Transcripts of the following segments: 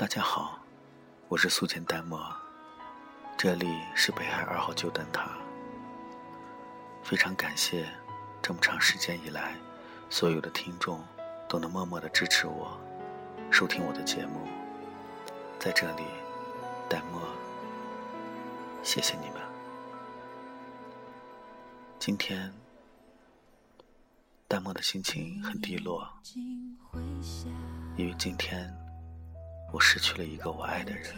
大家好，我是素简淡漠，这里是北海二号旧灯塔。非常感谢这么长时间以来，所有的听众都能默默的支持我，收听我的节目。在这里，淡漠，谢谢你们。今天，淡漠的心情很低落，因为今天。我失去了一个我爱的人，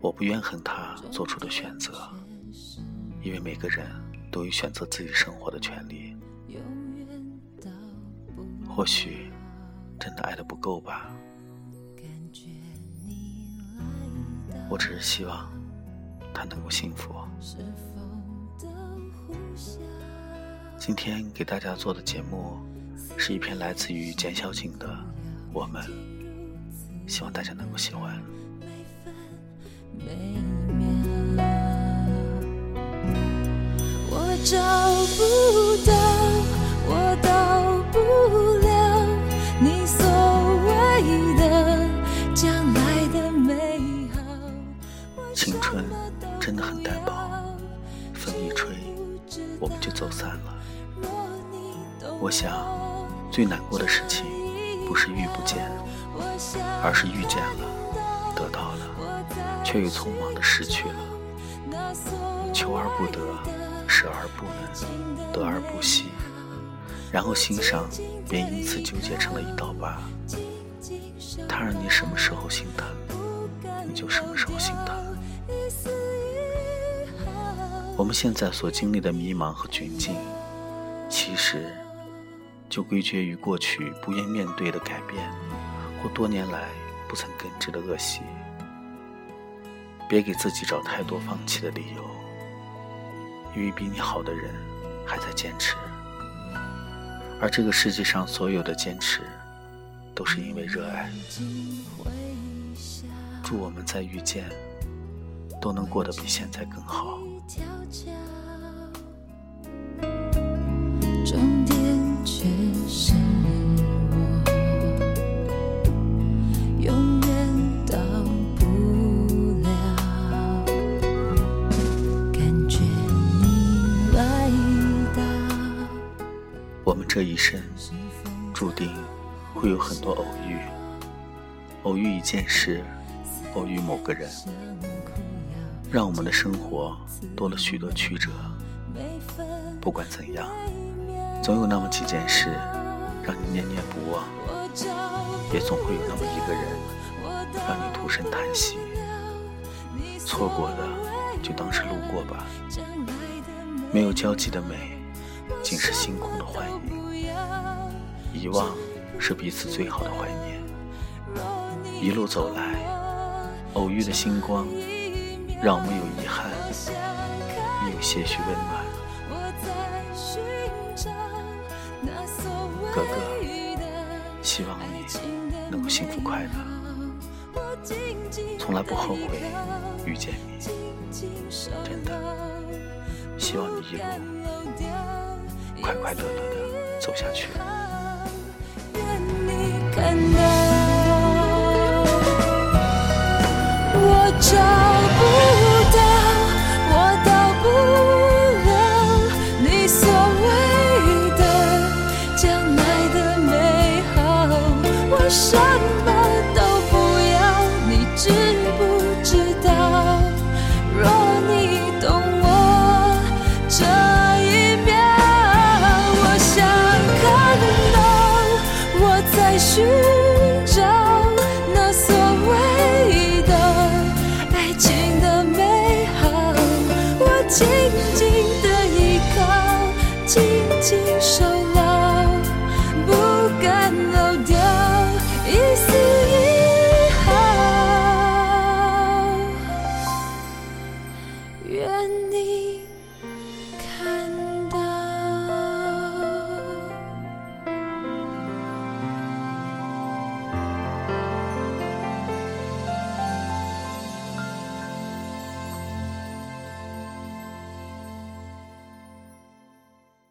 我不怨恨他做出的选择，因为每个人都有选择自己生活的权利。或许真的爱的不够吧，我只是希望他能够幸福。今天给大家做的节目。是一篇来自于简小景的《我们》，希望大家能够喜欢。我找不到，我到不了你所谓的将来的美好。青春真的很单薄，风一吹，我们就走散了。我想。最难过的事情，不是遇不见，而是遇见了，得到了，却又匆忙的失去了。求而不得，舍而不能，得而不惜，然后心上便因此纠结成了一道疤。他让你什么时候心疼，你就什么时候心疼。我们现在所经历的迷茫和窘境，其实。就归结于过去不愿面对的改变，或多年来不曾根治的恶习。别给自己找太多放弃的理由，因为比你好的人还在坚持，而这个世界上所有的坚持，都是因为热爱。祝我们在遇见，都能过得比现在更好。我们这一生注定会有很多偶遇，偶遇一件事，偶遇某个人，让我们的生活多了许多曲折。不管怎样，总有那么几件事让你念念不忘，也总会有那么一个人让你徒生叹息。错过的就当是路过吧，没有交集的美，竟是星空的幻影。遗忘是彼此最好的怀念。一路走来，偶遇的星光，让我们有遗憾，也有些许温暖。哥哥，希望你能够幸福快乐，从来不后悔遇见你。真的，希望你一路快快乐乐的走下去。我找不到，我到不了你所谓的将来的美好。我想。你